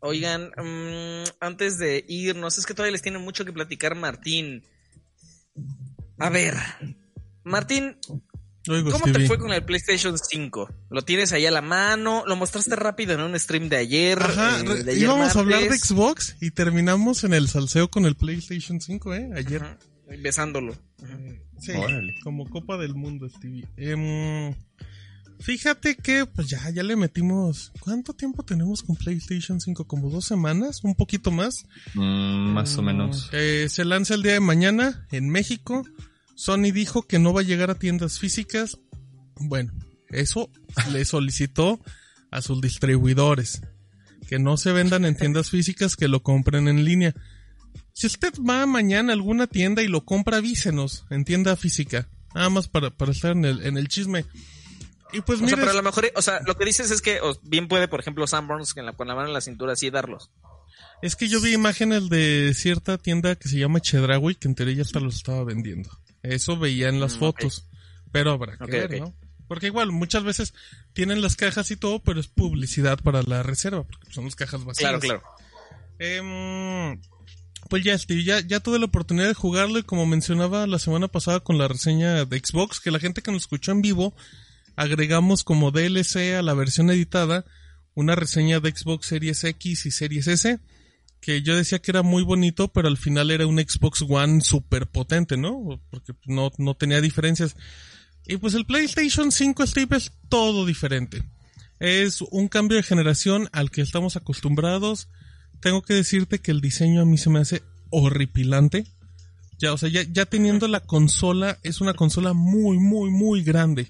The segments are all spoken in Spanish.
Oigan, mm, antes de irnos, es que todavía les tiene mucho que platicar Martín. A ver, Martín, ¿cómo te fue con el PlayStation 5? ¿Lo tienes ahí a la mano? ¿Lo mostraste rápido en un stream de ayer? Ajá, eh, íbamos a hablar de Xbox y terminamos en el salseo con el PlayStation 5, ¿eh? Ayer. besándolo. Sí, como Copa del Mundo, Stevie. Em, fíjate que, pues ya, ya le metimos. ¿Cuánto tiempo tenemos con PlayStation 5? ¿Como dos semanas? ¿Un poquito más? Mm, más o menos. Eh, se lanza el día de mañana en México. Sony dijo que no va a llegar a tiendas físicas. Bueno, eso le solicitó a sus distribuidores. Que no se vendan en tiendas físicas, que lo compren en línea. Si usted va mañana a alguna tienda y lo compra, avísenos en tienda física. Nada más para, para estar en el, en el chisme. Y pues o sea, pero a lo mejor, o sea, lo que dices es que bien puede, por ejemplo, Sanborns con la, con la mano en la cintura así darlos. Es que yo vi imágenes de cierta tienda que se llama Chedraui que en teoría ya hasta los estaba vendiendo. Eso veía en las mm, fotos. Pero habrá que ver, ¿no? Porque igual, muchas veces tienen las cajas y todo, pero es publicidad para la reserva, porque son las cajas vacías. Claro, claro. Eh, pues ya, Steve, ya, ya tuve la oportunidad de jugarlo y como mencionaba la semana pasada con la reseña de Xbox, que la gente que nos escuchó en vivo, agregamos como DLC a la versión editada una reseña de Xbox Series X y Series S, que yo decía que era muy bonito, pero al final era un Xbox One súper potente, ¿no? Porque no, no tenía diferencias. Y pues el PlayStation 5 Steve es todo diferente. Es un cambio de generación al que estamos acostumbrados tengo que decirte que el diseño a mí se me hace horripilante. Ya, o sea, ya, teniendo la consola, es una consola muy, muy, muy grande.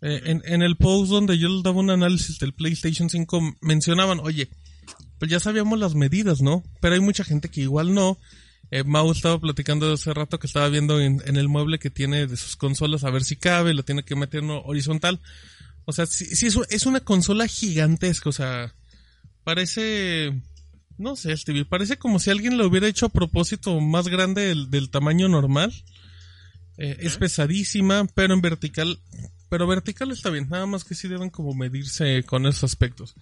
Eh, en, en, el post donde yo les daba un análisis del PlayStation 5, mencionaban, oye, pues ya sabíamos las medidas, ¿no? Pero hay mucha gente que igual no. Eh, Mau estaba platicando hace rato que estaba viendo en, el mueble que tiene de sus consolas a ver si cabe, lo tiene que meter en horizontal. O sea, sí, sí es, es una consola gigantesca, o sea, parece no sé, Stevie, parece como si alguien lo hubiera hecho a propósito más grande del, tamaño normal. Eh, es pesadísima, pero en vertical, pero vertical está bien, nada más que sí deben como medirse con esos aspectos.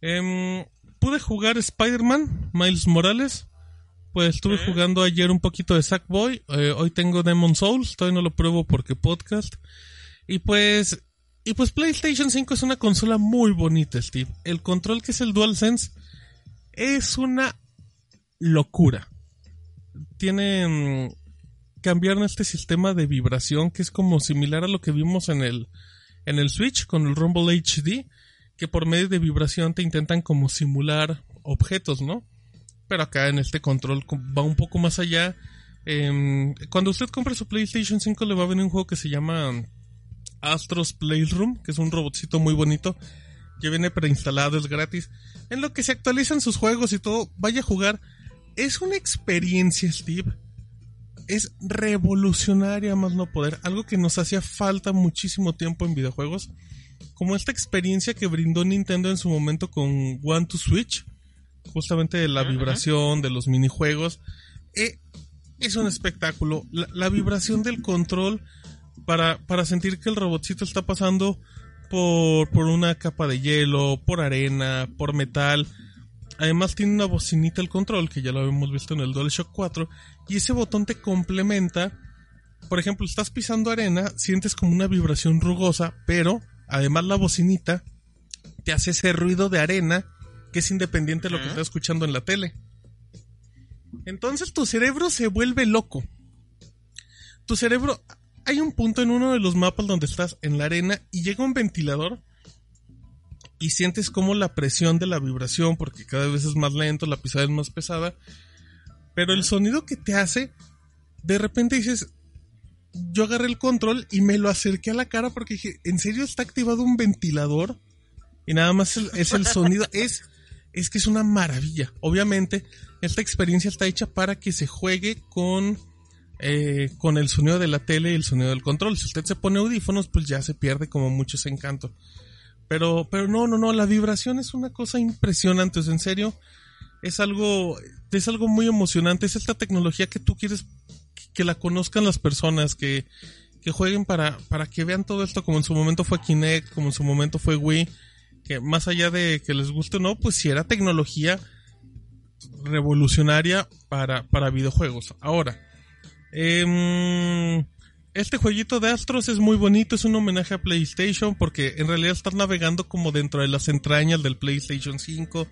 Em, pude jugar Spider-Man, Miles Morales. Pues estuve jugando ayer un poquito de Sackboy. Eh, hoy tengo Demon Souls, todavía no lo pruebo porque podcast. Y pues, y pues PlayStation 5 es una consola muy bonita, Steve. El control que es el DualSense es una locura. Tienen cambiaron este sistema de vibración que es como similar a lo que vimos en el en el Switch con el Rumble HD, que por medio de vibración te intentan como simular objetos, ¿no? Pero acá en este control va un poco más allá. Em, cuando usted compre su PlayStation 5 le va a venir un juego que se llama Astros Playroom, que es un robotcito muy bonito que viene preinstalado, es gratis. En lo que se actualizan sus juegos y todo, vaya a jugar. Es una experiencia, Steve. Es revolucionaria más no poder. Algo que nos hacía falta muchísimo tiempo en videojuegos. Como esta experiencia que brindó Nintendo en su momento con One to Switch. Justamente de la vibración, de los minijuegos. Eh, es un espectáculo. La, vibración del control para, para sentir que el robotcito está pasando por, por una capa de hielo, por arena, por metal. Además tiene una bocinita el control, que ya lo habíamos visto en el DualShock 4, y ese botón te complementa. Por ejemplo, estás pisando arena, sientes como una vibración rugosa, pero además la bocinita te hace ese ruido de arena que es independiente de lo que estás escuchando en la tele. Entonces tu cerebro se vuelve loco. Tu cerebro hay un punto en uno de los mapas donde estás en la arena y llega un ventilador y sientes como la presión de la vibración, porque cada vez es más lento, la pisada es más pesada, pero el sonido que te hace, de repente dices, yo agarré el control y me lo acerqué a la cara porque dije, ¿en serio está activado un ventilador? Y nada más es el sonido, es, es que es una maravilla. Obviamente, esta experiencia está hecha para que se juegue con eh, con el sonido de la tele y el sonido del control. Si usted se pone audífonos, pues ya se pierde como mucho ese encanto. Pero, pero no, no, no, la vibración es una cosa impresionante, en serio, es algo, es algo muy emocionante, es esta tecnología que tú quieres que la conozcan las personas, que, que jueguen para, para que vean todo esto como en su momento fue Kinect, como en su momento fue Wii, que más allá de que les guste o no, pues si era tecnología revolucionaria para, para videojuegos. Ahora, eh, este jueguito de Astros es muy bonito, es un homenaje a PlayStation porque en realidad estás navegando como dentro de las entrañas del PlayStation 5.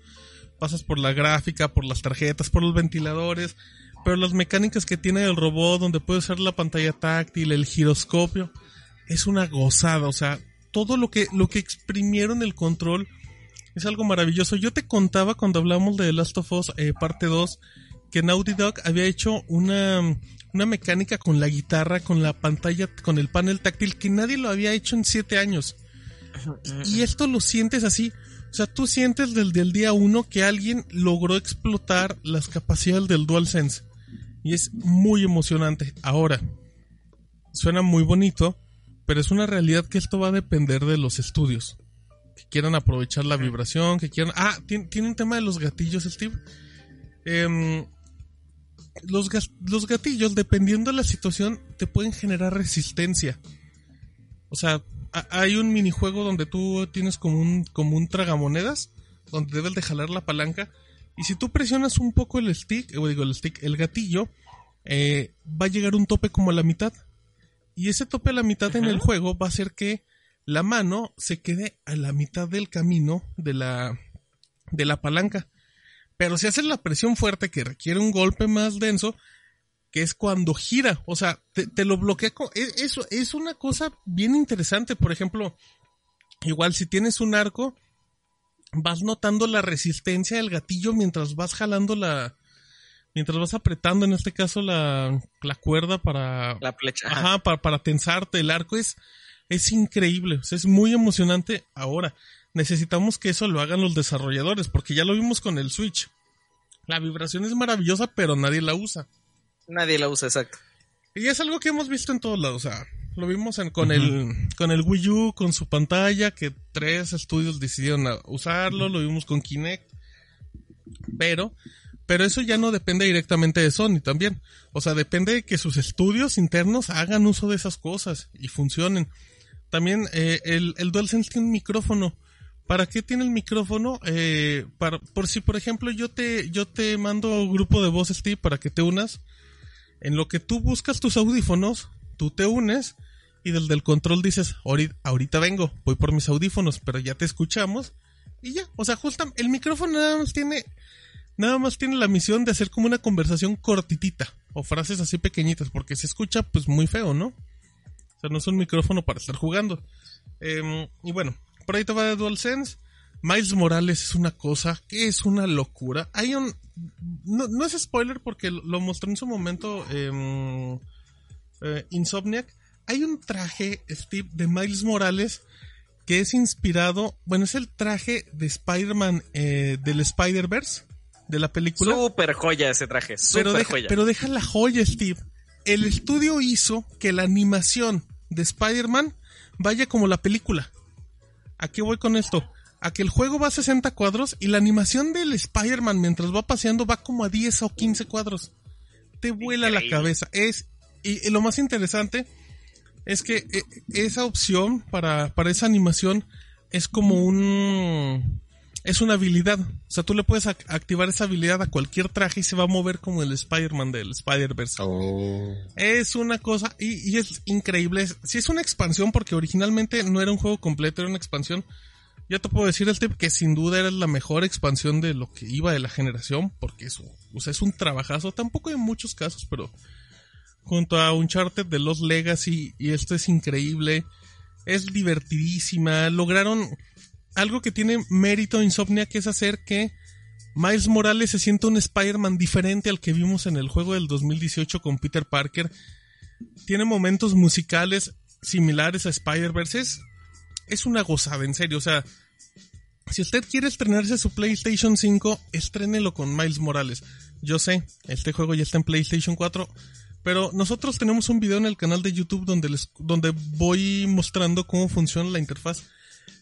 Pasas por la gráfica, por las tarjetas, por los ventiladores, pero las mecánicas que tiene el robot, donde puede usar la pantalla táctil, el giroscopio, es una gozada. O sea, todo lo que, lo que exprimieron el control es algo maravilloso. Yo te contaba cuando hablamos de The Last of Us eh, parte 2 que Naughty Dog había hecho una, una mecánica con la guitarra, con la pantalla, con el panel táctil que nadie lo había hecho en siete años. Y esto lo sientes así. O sea, tú sientes desde el día uno que alguien logró explotar las capacidades del DualSense. Y es muy emocionante. Ahora, suena muy bonito, pero es una realidad que esto va a depender de los estudios. Que quieran aprovechar la vibración, que quieran... Ah, tiene, tiene un tema de los gatillos, Steve. Eh, los, los gatillos, dependiendo de la situación, te pueden generar resistencia. O sea, hay un minijuego donde tú tienes como un, como un tragamonedas, donde debes de jalar la palanca. Y si tú presionas un poco el stick, o digo el stick, el gatillo, eh, va a llegar un tope como a la mitad. Y ese tope a la mitad en el juego va a hacer que la mano se quede a la mitad del camino de la, de la palanca. Pero si haces la presión fuerte que requiere un golpe más denso, que es cuando gira, o sea, te, lo bloquea. E, eso es una cosa bien interesante. Por ejemplo, igual si tienes un arco, vas notando la resistencia del gatillo mientras vas jalando la. Mientras vas apretando, en este caso, la, la cuerda para. La flecha. Ajá, para, para tensarte. El arco es, es increíble. es muy emocionante. Ahora, necesitamos que eso lo hagan los desarrolladores, porque ya lo vimos con el Switch. La vibración es maravillosa, pero nadie la usa. Nadie la usa, exacto. Y es algo que hemos visto en todos lados, o sea, lo vimos con, el, con el Wii U, con su pantalla, que tres estudios decidieron usarlo, lo vimos con Kinect. Pero, pero eso ya no depende directamente de Sony también. O sea, depende de que sus estudios internos hagan uso de esas cosas y funcionen. También eh, el, el DualSense tiene un micrófono ¿Para qué tiene el micrófono? Eh, por si, por ejemplo, yo te, yo te mando grupo de voz, Steve, para que te unas. En lo que tú buscas tus audífonos, tú te unes y desde el control dices, ahorita, vengo, voy por mis audífonos, pero ya te escuchamos. Y ya, o sea, justo el micrófono nada más tiene, nada más tiene la misión de hacer como una conversación cortitita o frases así pequeñitas, porque se escucha pues muy feo, ¿no? O sea, no es un micrófono para estar jugando. Em, y bueno, por ahí te va de DualSense. Miles Morales es una cosa que es una locura. Hay un. No, es spoiler porque lo mostró en su momento eh, Insomniac. Hay un traje, Steve, de Miles Morales que es inspirado. Bueno, es el traje de Spider-Man eh, del Spider-Verse de la película. Super joya ese traje. Super pero, deja, pero deja la joya, Steve. El estudio hizo que la animación de Spider-Man vaya como la película. ¿A qué voy con esto? A que el juego va a 60 cuadros y la animación del Spider-Man mientras va paseando va como a 10 o 15 cuadros. Te vuela la cabeza. Es, y, lo más interesante es que eh, esa opción para, para esa animación es como un es una habilidad. O sea, tú le puedes activar esa habilidad a cualquier traje y se va a mover como el Spider-Man del Spider-Verse. Oh. Es una cosa, y, es increíble. Si es una expansión, porque originalmente no era un juego completo, era una expansión. Ya te puedo decir, este, que sin duda era la mejor expansión de lo que iba de la generación, porque es, o sea, es un trabajazo. Tampoco en muchos casos, pero junto a Uncharted de Los Legacy, y esto es increíble. Es divertidísima. Lograron algo que tiene mérito Insomnia que es hacer que Miles Morales se sienta un Spider-Man diferente al que vimos en el juego del 2018 con Peter Parker. Tiene momentos musicales similares a Spider-Verse. Es, una gozada, en serio. O sea, si usted quiere estrenarse su PlayStation 5, estrénelo con Miles Morales. Yo sé, este juego ya está en PlayStation 4. Pero nosotros tenemos un video en el canal de YouTube donde, les, donde voy mostrando cómo funciona la interfaz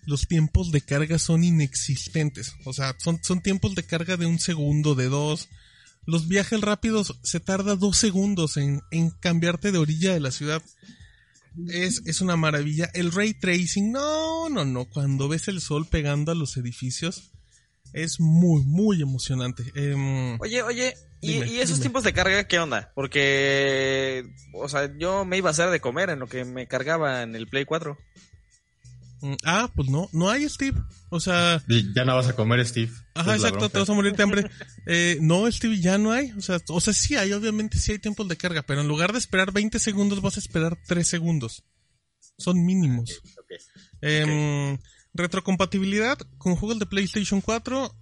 los tiempos de carga son inexistentes. O sea, son, son tiempos de carga de un segundo, de dos. Los viajes rápidos se tarda dos segundos en, en cambiarte de orilla de la ciudad. es, es una maravilla. El ray tracing, no, no, no. Cuando ves el sol pegando a los edificios, es muy, muy emocionante. Em, oye, oye, ¿y, esos tiempos de carga qué onda? Porque, o sea, yo me iba a hacer de comer en lo que me cargaba en el Play 4. Mm, ah, pues no, no hay Steve. O sea. Ya no vas a comer, Steve. Ajá, exacto, te vas a morir de hambre. Eh, no, Steve, ya no hay. O sea, o sea, sí hay, obviamente sí hay tiempos de carga, pero en lugar de esperar 20 segundos, vas a esperar 3 segundos. Son mínimos. Em, retrocompatibilidad con juegos de PlayStation 4.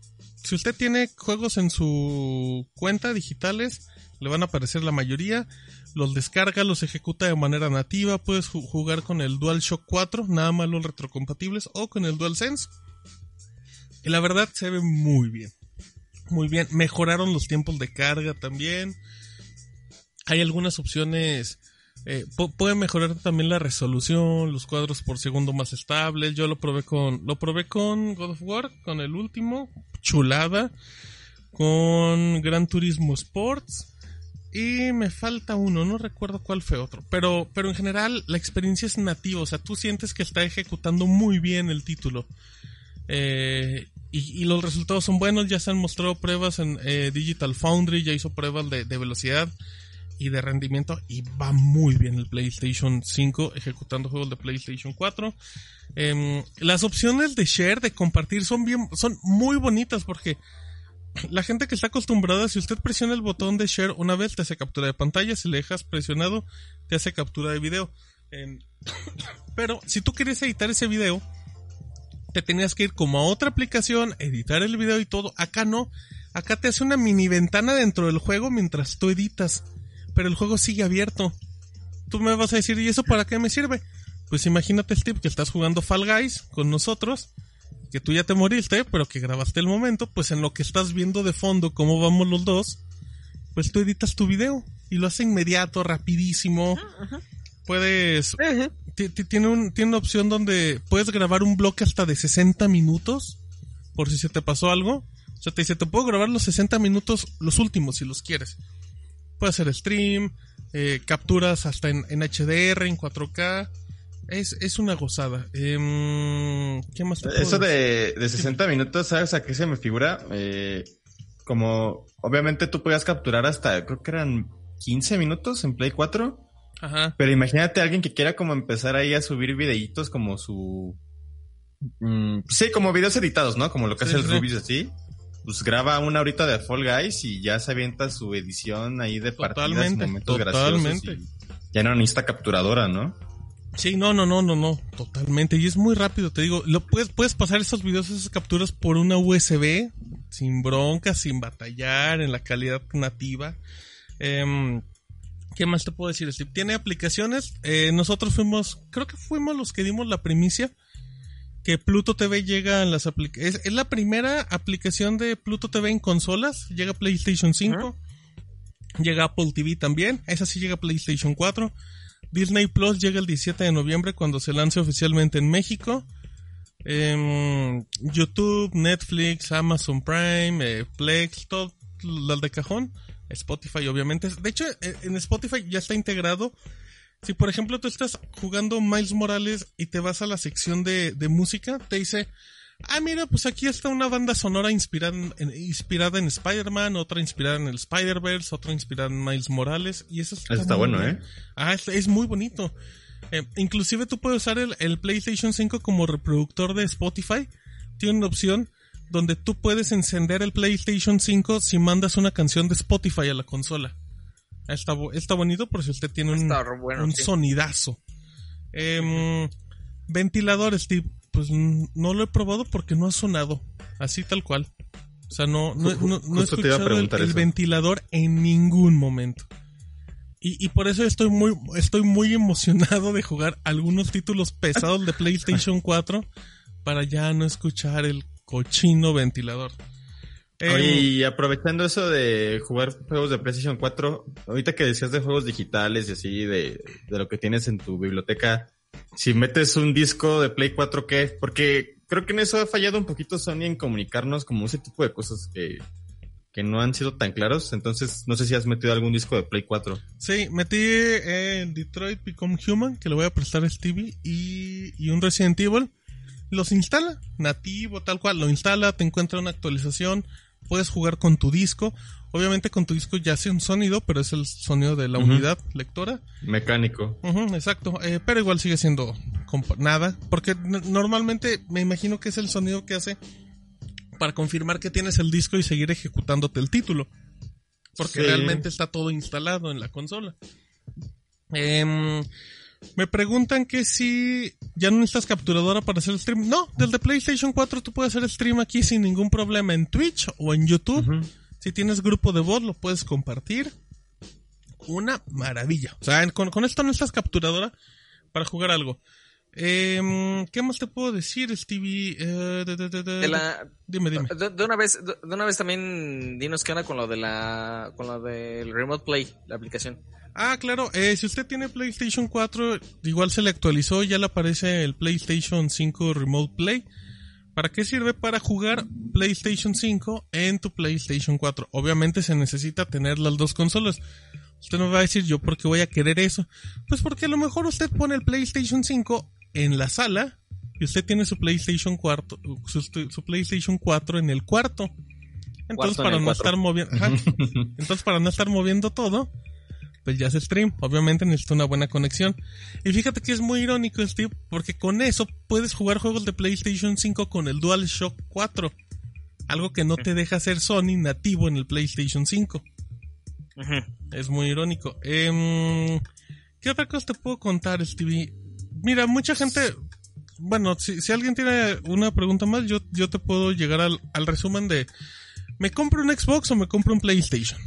Si usted tiene juegos en su cuenta digitales, le van a aparecer la mayoría los descarga, los ejecuta de manera nativa, puedes jugar con el DualShock 4, nada más los retrocompatibles, o con el DualSense. Y la verdad se ve muy bien. Muy bien. Mejoraron los tiempos de carga también. Hay algunas opciones. Eh, puede mejorar también la resolución, los cuadros por segundo más estables. Yo lo probé con. Lo probé con God of War, con el último. Chulada. Con Gran Turismo Sports. Y me falta uno, no recuerdo cuál fue otro. Pero, pero en general la experiencia es nativa, o sea, tú sientes que está ejecutando muy bien el título. Eh, y, los resultados son buenos, ya se han mostrado pruebas en eh, Digital Foundry, ya hizo pruebas de, velocidad y de rendimiento y va muy bien el PlayStation 5 ejecutando juegos de PlayStation 4. Em, las opciones de share, de compartir, son bien, son muy bonitas porque la gente que está acostumbrada, si usted presiona el botón de share una vez, te hace captura de pantalla. Si le dejas presionado, te hace captura de video. Pero si tú quieres editar ese video, te tenías que ir como a otra aplicación, editar el video y todo. Acá no. Acá te hace una mini ventana dentro del juego mientras tú editas. Pero el juego sigue abierto. Tú me vas a decir, ¿y eso para qué me sirve? Pues imagínate, Steve, que estás jugando Fall Guys con nosotros que tú ya te moriste, pero que grabaste el momento, pues en lo que estás viendo de fondo cómo vamos los dos, pues tú editas tu video y lo hace inmediato, rapidísimo. Puedes... Tiene, un, tiene una opción donde puedes grabar un bloque hasta de 60 minutos, por si se te pasó algo. O sea, te dice, te puedo grabar los 60 minutos, los últimos, si los quieres. Puedes hacer stream, eh, capturas hasta en, en HDR, en 4K. Es, es una gozada. Em, ¿Qué más te Eso de, de 60 minutos, ¿sabes a qué se me figura? Eh, como, obviamente tú podías capturar hasta, creo que eran 15 minutos en Play 4. Ajá. Pero imagínate a alguien que quiera como empezar ahí a subir videitos como su... Mm, sí, como videos editados, ¿no? Como lo que hace el Rubius así. Pues graba una horita de Fall Guys y ya se avienta su edición ahí de partidas, momentos totalmente. ya no necesita capturadora, ¿no? Sí, no, no, no, no, no, totalmente. Y es muy rápido, te digo. Lo puedes, puedes pasar esos videos, esas capturas por una USB, sin bronca, sin batallar, en la calidad nativa. Em, ¿Qué más te puedo decir? Tiene aplicaciones. Eh, nosotros fuimos, creo que fuimos los que dimos la primicia que Pluto TV llega en las aplicaciones. Es, la primera aplicación de Pluto TV en consolas. Llega PlayStation 5. Llega Apple TV también. Esa sí llega PlayStation 4. Disney Plus llega el 17 de noviembre cuando se lance oficialmente en México. Em, YouTube, Netflix, Amazon Prime, eh, Plex, todo las de cajón. Spotify, obviamente. De hecho, eh, en Spotify ya está integrado. Si, por ejemplo, tú estás jugando Miles Morales y te vas a la sección de, de música, te dice, ah, mira, pues aquí está una banda sonora inspirada en, inspirada en Spider-Man, otra inspirada en el Spider-Verse, otra inspirada en Miles Morales. Y eso está, bueno, ¿eh? Ah, es, muy bonito. Eh, inclusive tú puedes usar el, PlayStation 5 como reproductor de Spotify. Tiene una opción donde tú puedes encender el PlayStation 5 si mandas una canción de Spotify a la consola. Está, está bonito por si usted tiene un, un sonidazo. Eh, ventilador, Steve pues no lo he probado porque no ha sonado. Así tal cual. O sea, no, no, no, he escuchado el, ventilador en ningún momento. Y, y, por eso estoy muy, estoy muy emocionado de jugar algunos títulos pesados de PlayStation 4 para ya no escuchar el cochino ventilador. Oye, em, y aprovechando eso de jugar juegos de PlayStation 4, ahorita que decías de juegos digitales y así, de, de lo que tienes en tu biblioteca, si metes un disco de Play 4, ¿qué? Porque creo que en eso ha fallado un poquito Sony en comunicarnos como ese tipo de cosas que que no han sido tan claros. Entonces, no sé si has metido algún disco de Play 4. Sí, metí en Detroit Become Human, que le voy a prestar a Stevie, y, y un Resident Evil. Los instala, nativo, tal cual, lo instala, te encuentra una actualización, puedes jugar con tu disco. Obviamente con tu disco ya hace un sonido, pero es el sonido de la unidad lectora. Mecánico. exacto, eh, pero igual sigue siendo nada, porque normalmente me imagino que es el sonido que hace para confirmar que tienes el disco y seguir ejecutándote el título. Porque realmente está todo instalado en la consola. Em, me preguntan que si ya no necesitas capturadora para hacer el stream. No, desde PlayStation 4 tú puedes hacer stream aquí sin ningún problema en Twitch o en YouTube. Si tienes grupo de voz lo puedes compartir. Una maravilla. O sea, con, con esto no necesitas capturadora para jugar algo. Eh, ¿Qué más te puedo decir, Stevie? Eh, dime, dime. De, una vez, de, una vez también dinos qué onda con lo de la, con lo del Remote Play, la aplicación. Ah, claro. Eh, si usted tiene PlayStation 4, igual se le actualizó, ya le aparece el PlayStation 5 Remote Play. ¿Para qué sirve? Para jugar PlayStation 5 en tu PlayStation 4. Obviamente se necesita tener las dos consolas. Usted me va a decir, ¿yo por qué voy a querer eso? Pues porque a lo mejor usted pone el PlayStation 5 en la sala y usted tiene su PlayStation 4, su, PlayStation 4 en el cuarto. Entonces para no estar moviendo, entonces para no estar moviendo todo, pues ya se stream. Obviamente necesita una buena conexión. Y fíjate que es muy irónico, Steve, porque con eso puedes jugar juegos de PlayStation 5 con el DualShock 4. Algo que no te deja hacer Sony nativo en el PlayStation 5. Es muy irónico. Em, ¿Qué otra cosa te puedo contar, Stevie? Mira, mucha gente. Bueno, si, si alguien tiene una pregunta más, yo, yo te puedo llegar al, al resumen de. ¿Me compro un Xbox o me compro un PlayStation?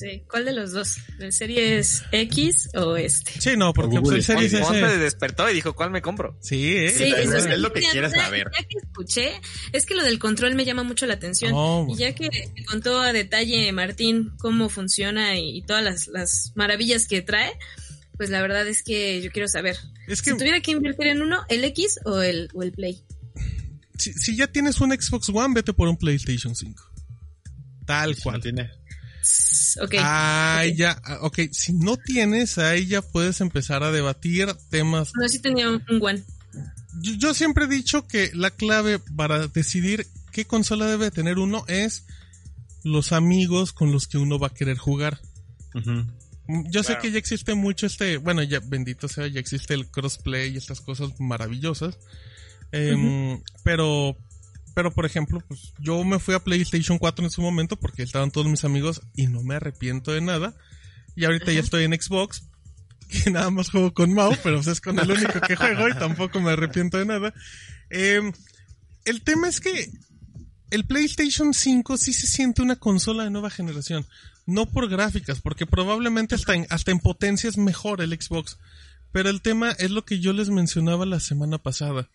Sí, ¿cuál de los dos? ¿El Series X o este? Sí, no, porque pues, el Series S... despertó y dijo, ¿cuál me compro? Sí, ¿eh? sí es, lo que quieres saber. Ya que escuché, es que lo del control me llama mucho la atención. Oh, y ya que contó a detalle Martín cómo funciona y, todas las, las maravillas que trae, pues la verdad es que yo quiero saber. Si tuviera que invertir en uno, ¿el X o el, o el Play? Si, ya tienes un Xbox One, vete por un PlayStation 5. Tal cual. tiene. Ok. Ah, ya, ah, ok. Si no tienes, ahí ya puedes empezar a debatir temas. No, sí tenía un, One. Yo, siempre he dicho que la clave para decidir qué consola debe tener uno es los amigos con los que uno va a querer jugar. Yo sé que ya existe mucho este, bueno, ya bendito sea, ya existe el crossplay y estas cosas maravillosas. Em, pero, pero por ejemplo, pues yo me fui a PlayStation 4 en su momento porque estaban todos mis amigos y no me arrepiento de nada. Y ahorita ya estoy en Xbox, que nada más juego con Mau, pero pues, es con el único que juego y tampoco me arrepiento de nada. Em, el tema es que el PlayStation 5 sí se siente una consola de nueva generación. No por gráficas, porque probablemente hasta en, hasta en potencia es mejor el Xbox. Pero el tema es lo que yo les mencionaba la semana pasada.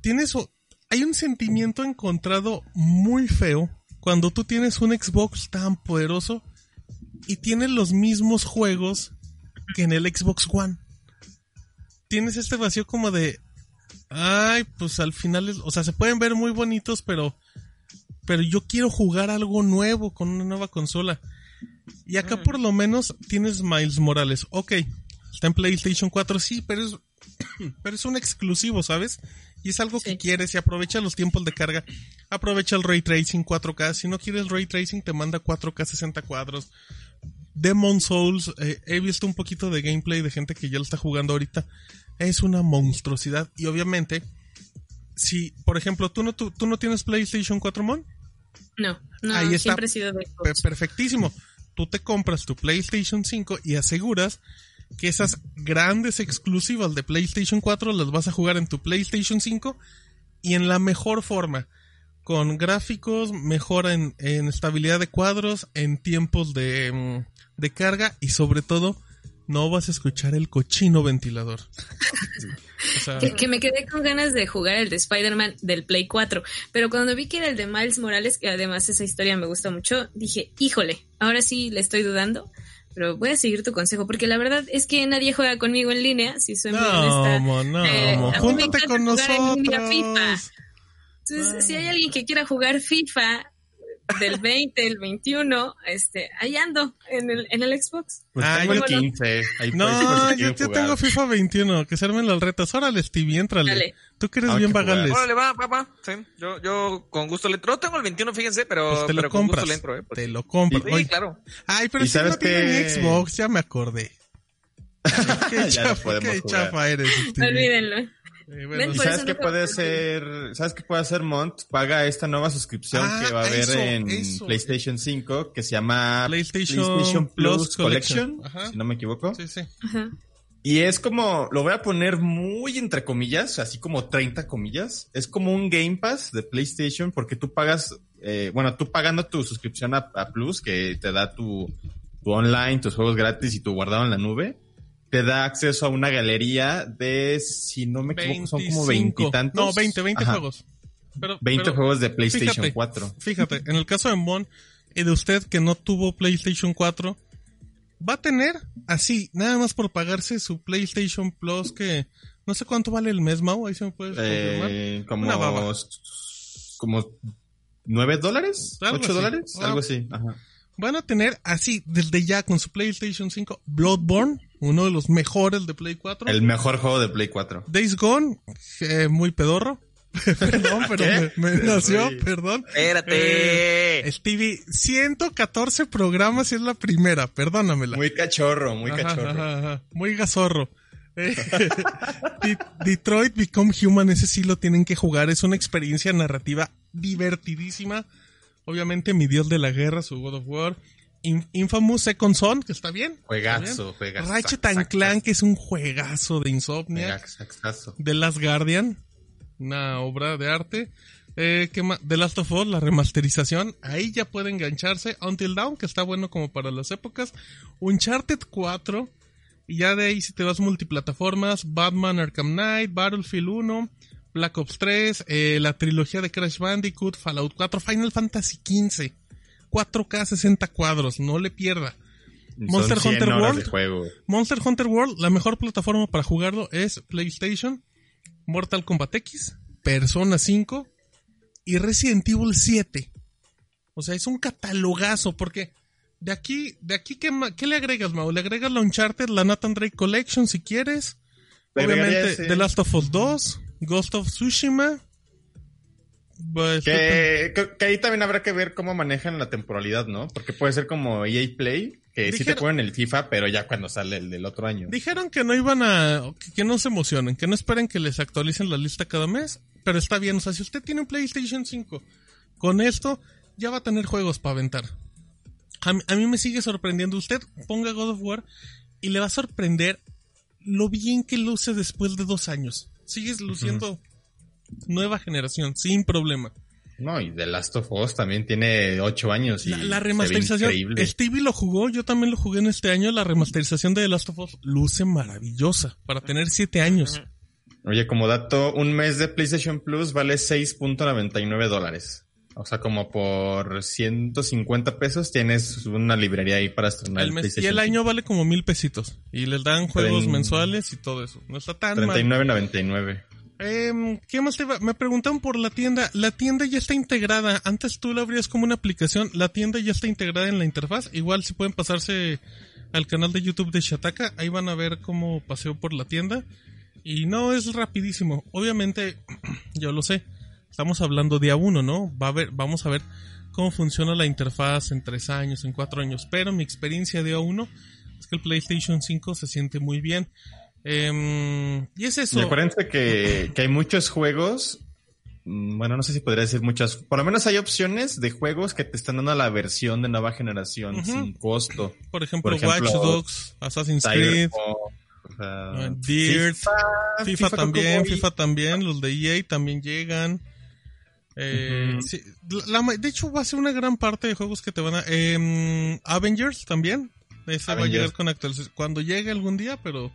Tienes, hay un sentimiento encontrado muy feo cuando tú tienes un Xbox tan poderoso y tienes los mismos juegos que en el Xbox One. Tienes este vacío como de, ay, pues al final, o sea, se pueden ver muy bonitos, pero pero yo quiero jugar algo nuevo con una nueva consola. Y acá mm. por lo menos tienes Miles Morales. Ok, está en PlayStation 4, sí, pero es, pero es un exclusivo, ¿sabes? Y es algo que quieres y aprovecha los tiempos de carga. Aprovecha el Ray Tracing 4K. Si no quieres Ray Tracing, te manda 4K 60 cuadros. Demon Souls, eh, he visto un poquito de gameplay de gente que ya lo está jugando ahorita. Es una monstruosidad. Y obviamente, si, por ejemplo, tú no, tú, no tienes PlayStation 4 Mon. No, no, Ahí está. siempre he sido de Perfectísimo. Tú te compras tu PlayStation 5 y aseguras que esas grandes exclusivas de PlayStation 4 las vas a jugar en tu PlayStation 5 y en la mejor forma. Con gráficos, mejora en, estabilidad de cuadros, en tiempos de, mm, de carga y sobre todo no vas a escuchar el cochino ventilador. que, me quedé con ganas de jugar el de Spider-Man del Play 4, pero cuando vi que era el de Miles Morales, que además esa historia me gusta mucho, dije, híjole, ahora sí le estoy dudando, pero voy a seguir tu consejo, porque la verdad es que nadie juega conmigo en línea, si soy muy honesta. No, eh, con nosotros. FIFA. Entonces, si hay alguien que quiera jugar FIFA, del 20, el 21, este, ahí ando en el, en el Xbox. Pues ah, tengo el 15. no, yo, tengo FIFA 21, que se armen los retos. Órale, Stevie, entrale. Tú que eres bien vagales. Órale, va, va, va. Sí, yo, yo con gusto le entro. tengo el 21, fíjense, pero, pues te lo pero compras. con gusto le entro, ¿eh? Pues. Te lo compras. Sí, claro. Ay, pero si no que... Xbox, ya me acordé. qué chafa, qué chafa eres. Olvídenlo. ¿Y sabes qué puede ser? ¿Sabes qué puede hacer Mont? Paga esta nueva suscripción ah, que va a haber en PlayStation 5 que se llama PlayStation, Plus, Collection, si no me equivoco. Sí, sí. Y es como, lo voy a poner muy entre comillas, así como 30 comillas. Es como un Game Pass de PlayStation porque tú pagas, eh, bueno, tú pagando tu suscripción a, a Plus que te da tu, tu online, tus juegos gratis y tu guardado en la nube te da acceso a una galería de, si no me equivoco, son como veintitantos. No, 20, 20 juegos. Pero, 20 juegos de PlayStation 4. Fíjate, en el caso de Mon y de usted que no tuvo PlayStation 4, va a tener así, nada más por pagarse su PlayStation Plus que no sé cuánto vale el mes, Mau, ahí se me puede eh, como, una baba. como 9 dólares, 8 dólares, algo así. Ajá. Van a tener así, desde ya con su PlayStation 5, Bloodborne, uno de los mejores de Play 4. El mejor juego de Play 4. Days Gone, eh, muy pedorro. perdón, pero me, nació, perdón. Espérate. Eh, Stevie, 114 programas y es la primera, perdónamela. Muy cachorro, muy cachorro. muy gazorro. Eh, Detroit Become Human, ese sí lo tienen que jugar, es una experiencia narrativa divertidísima. Obviamente mi dios de la guerra, su God of War. Infamous Second Son, que está bien. Juegazo, juegazo. Ratchet and Clank, que es un juegazo de insomnia. The Last Guardian, una obra de arte. Eh, The Last of Us, la remasterización. Ahí ya puede engancharse. Until Dawn, que está bueno como para las épocas. Uncharted 4. Y ya de ahí si te vas multiplataformas. Batman Arkham Knight, Battlefield 1. Black Ops 3, eh, la trilogía de Crash Bandicoot, Fallout 4, Final Fantasy 15. 4K 60 cuadros, no le pierda. Monster Hunter World. Monster Hunter World, la mejor plataforma para jugarlo es PlayStation, Mortal Kombat X, Persona 5 y Resident Evil 7. O sea, es un catalogazo porque de aquí, de aquí ¿qué, qué le agregas, Mau? Le agregas la Uncharted, la Nathan Drake Collection si quieres. Obviamente, The Last of Us 2, Ghost of Tsushima, pues, que, ahí también habrá que ver cómo manejan la temporalidad, ¿no? Porque puede ser como EA Play, que sí te ponen el FIFA, pero ya cuando sale el del otro año. Dijeron que no iban a, que, no se emocionen, que no esperen que les actualicen la lista cada mes, pero está bien, o sea, si usted tiene un PlayStation 5, con esto ya va a tener juegos para aventar. A a mí me sigue sorprendiendo, usted ponga God of War y le va a sorprender lo bien que luce después de dos años. Sigues luciendo nueva generación, sin problema. No, y The Last of Us también tiene ocho años. Y la, remasterización. Stevie lo jugó, yo también lo jugué en este año. La remasterización de The Last of Us luce maravillosa para tener siete años. Oye, como dato, un mes de PlayStation Plus vale 6.99 dólares. O sea, como por 150 pesos tienes una librería ahí para estrenar el, mes, Y el año vale como mil pesitos. Y les dan juegos mensuales y todo eso. No está tan 39.99. Eh, ¿Qué más te va? Me preguntaron por la tienda. La tienda ya está integrada. Antes tú la abrías como una aplicación. La tienda ya está integrada en la interfaz. Igual si pueden pasarse al canal de YouTube de Shataka. Ahí van a ver cómo paseo por la tienda. Y no, es rapidísimo. Obviamente, yo lo sé. Estamos hablando día uno, ¿no? Va a ver, vamos a ver cómo funciona la interfaz en tres años, en cuatro años. Pero mi experiencia día uno es que el PlayStation 5 se siente muy bien. Em, y es eso. Y acuérdense que, hay muchos juegos. Mm, bueno, no sé si podría decir muchas. Por lo menos hay opciones de juegos que te están dando la versión de nueva generación sin costo. Por ejemplo, Watch Dogs, Assassin's Creed. Dirt, FIFA, también, FIFA también, los de EA también llegan. Eh, de hecho, va a ser una gran parte de juegos que te van a. Em, Avengers también. Ese va a llegar con actualización. Cuando llegue algún día, pero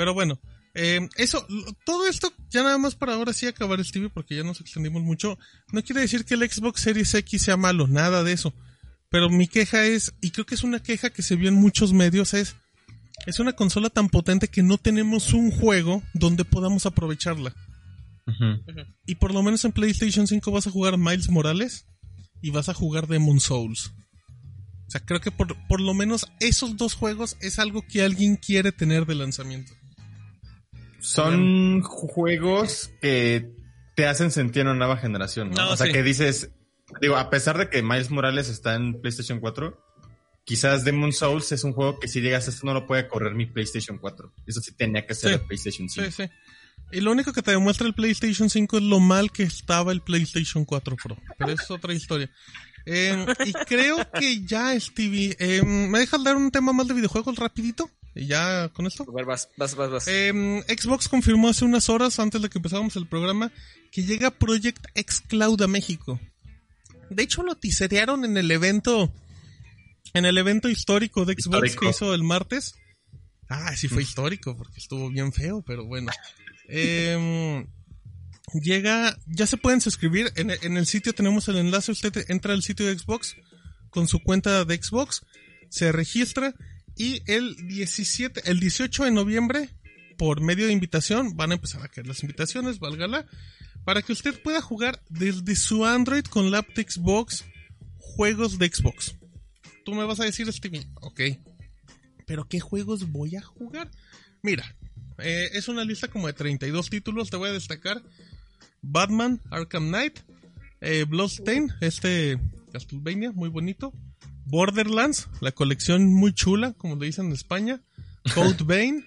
pero bueno, eh, eso, todo esto, ya nada más para ahora sí acabar Stevie, porque ya nos extendimos mucho. No quiere decir que el Xbox Series X sea malo, nada de eso. Pero mi queja es, y creo que es una queja que se vio en muchos medios, es, es una consola tan potente que no tenemos un juego donde podamos aprovecharla. Y por lo menos en PlayStation 5 vas a jugar Miles Morales y vas a jugar Demon Souls. O sea, creo que por, por lo menos esos dos juegos es algo que alguien quiere tener de lanzamiento. Son juegos que te hacen sentir una nueva generación, ¿no? o sea, que dices, digo, a pesar de que Miles Morales está en PlayStation 4, quizás Demon Souls es un juego que si digas esto no lo puede correr mi PlayStation 4. Eso sí tenía que ser el PlayStation 5. Sí, sí. Y lo único que te demuestra el PlayStation 5 es lo mal que estaba el PlayStation 4 Pro. Pero es otra historia. Em, y creo que ya, Stevie, eh, ¿me dejas dar un tema más de videojuegos rapidito? Y ya con esto. A ver, vas, vas, vas, vas. Em, Xbox confirmó hace unas horas, antes de que empezáramos el programa, que llega Project X Cloud a México. De hecho, lo tiserearon en el evento, en el evento histórico de Xbox que hizo el martes. Ah, sí fue histórico, porque estuvo bien feo, pero bueno. Eh, llega, ya se pueden suscribir. En, en, el sitio tenemos el enlace. Usted entra al sitio de Xbox con su cuenta de Xbox, se registra y el 17, el 18 de noviembre, por medio de invitación, van a empezar a caer las invitaciones, válgala, para que usted pueda jugar desde su Android con la Xbox juegos de Xbox. Tú me vas a decir, Steven, ok, pero ¿qué juegos voy a jugar? Mira, eh, es una lista como de 32 títulos, te voy a destacar Batman, Arkham Knight, eh, Bloodstain, este Castlevania, muy bonito, Borderlands, la colección muy chula, como le dicen en España. Code Vein,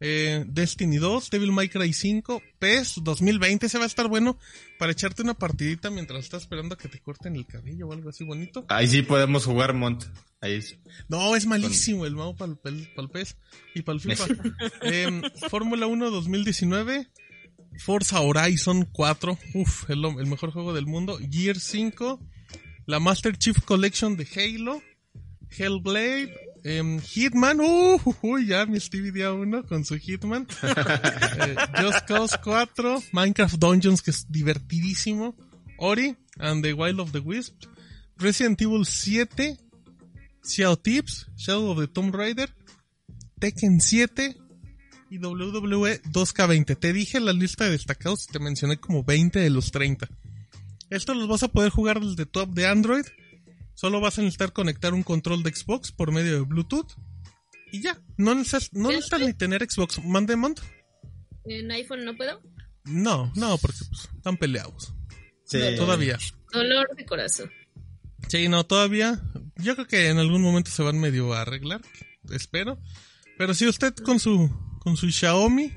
eh, Destiny 2, Devil May Cry 5, PES 2020, se va a estar bueno para echarte una partidita mientras estás esperando a que te corten el cabello o algo así bonito. Ahí sí podemos jugar Mont. Ahí No, es malísimo el mouse para el, PES y para el FIFA. Em, Fórmula 1 2019, Forza Horizon 4, uff, el, el mejor juego del mundo, Gear 5, la Master Chief Collection de Halo, Hellblade, em, Hitman, uh, ya mi Stevie día 1 con su Hitman, eh, Just Cause 4, Minecraft Dungeons que es divertidísimo, Ori and the Wild of the Wisp, Resident Evil 7, Shadow Tips, Shadow of the Tomb Raider, Tekken 7 y WWE 2K20. Te dije la lista de destacados y te mencioné como 20 de los 30. Esto los vas a poder jugar desde tu app de Android. Solo vas a necesitar conectar un control de Xbox por medio de Bluetooth. Y ya, no necesitas, no necesitas ni tener Xbox. ¿Mande, Mont? ¿En iPhone no puedo? No, no, porque pues, están peleados. Sí. Todavía. Dolor de corazón. Sí, no, todavía. Yo creo que en algún momento se van medio a arreglar. Espero. Pero si usted con su, con su Xiaomi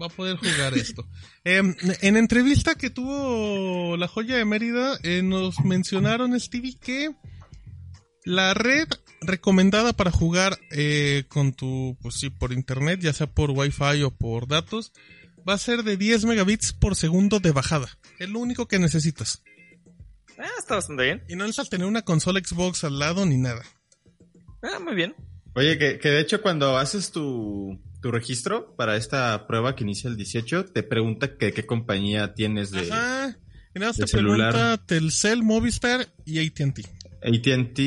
va a poder jugar esto. Em, en entrevista que tuvo la joya de Mérida, eh, nos mencionaron, Stevie, que la red recomendada para jugar eh, con tu, pues sí, por internet, ya sea por Wi-Fi o por datos, va a ser de 10 megabits por segundo de bajada. Es lo único que necesitas. Ah, está bastante bien. Y no necesitas tener una consola Xbox al lado ni nada. Ah, muy bien. Oye, que, que de hecho cuando haces tu, tu registro para esta prueba que inicia el 18, te pregunta que qué compañía tienes de, Ajá. Y nada, te celular. pregunta Telcel, Movistar y AT&T. AT&T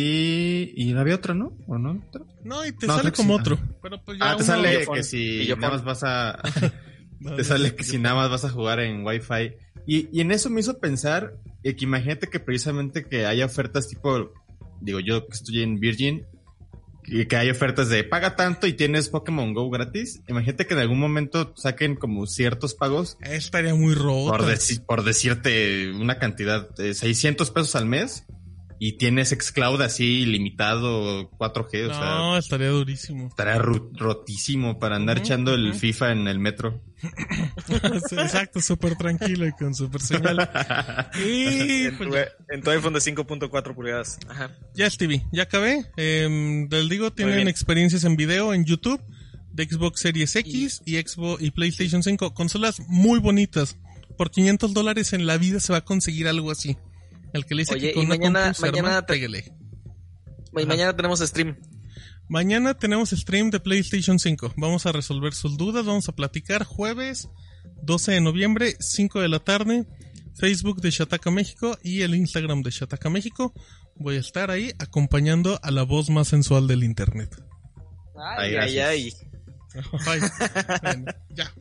y había otra, ¿no? ¿O no? No, y te sale como otro. Pero pues ya ah, te sale que si nada más vas a... te sale que si nada más vas a jugar en Wi-Fi. Y, y en eso me hizo pensar que imagínate que precisamente que haya ofertas tipo... Digo, yo que estoy en Virgin, que hay ofertas de paga tanto y tienes Pokémon Go gratis. Imagínate que en algún momento saquen como ciertos pagos. Estaría muy roto. Por, por decirte una cantidad de 600 pesos al mes y tienes Xcloud así limitado 4G. No, estaría durísimo. Estaría rotísimo para andar echando el FIFA en el metro. Exacto, súper tranquilo y con súper señal. y, en, pues tu, iPhone de 5.4 pulgadas. Ajá. Ya, Stevie, ya acabé. Eh, del digo, tienen experiencias en video en YouTube de Xbox Series X y, Xbox y PlayStation 5. Consolas muy bonitas. Por 500 dólares en la vida se va a conseguir algo así. El que le dice que con mañana, mañana, mañana tenemos stream. Mañana tenemos stream de PlayStation 5. Vamos a resolver sus dudas, vamos a platicar jueves 12 de noviembre, 5 de la tarde, Facebook de Shataka México y el Instagram de Shataka México. Voy a estar ahí acompañando a la voz más sensual del internet. Ay, ay, ay. ay. bueno, ya.